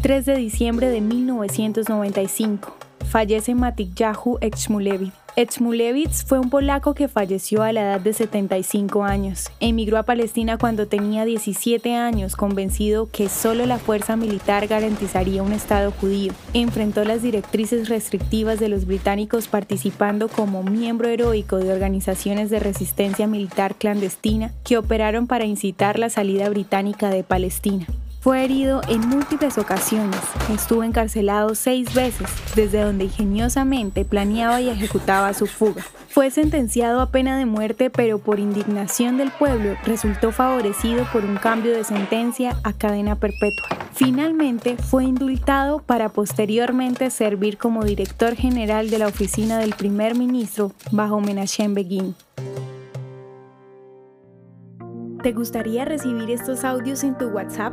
3 de diciembre de 1995. Fallece Matikyahu Echmulevich. Echmulevich fue un polaco que falleció a la edad de 75 años. Emigró a Palestina cuando tenía 17 años, convencido que solo la fuerza militar garantizaría un Estado judío. Enfrentó las directrices restrictivas de los británicos participando como miembro heroico de organizaciones de resistencia militar clandestina que operaron para incitar la salida británica de Palestina. Fue herido en múltiples ocasiones, estuvo encarcelado seis veces, desde donde ingeniosamente planeaba y ejecutaba su fuga. Fue sentenciado a pena de muerte, pero por indignación del pueblo resultó favorecido por un cambio de sentencia a cadena perpetua. Finalmente fue indultado para posteriormente servir como director general de la oficina del primer ministro bajo Menachem Begin. ¿Te gustaría recibir estos audios en tu WhatsApp?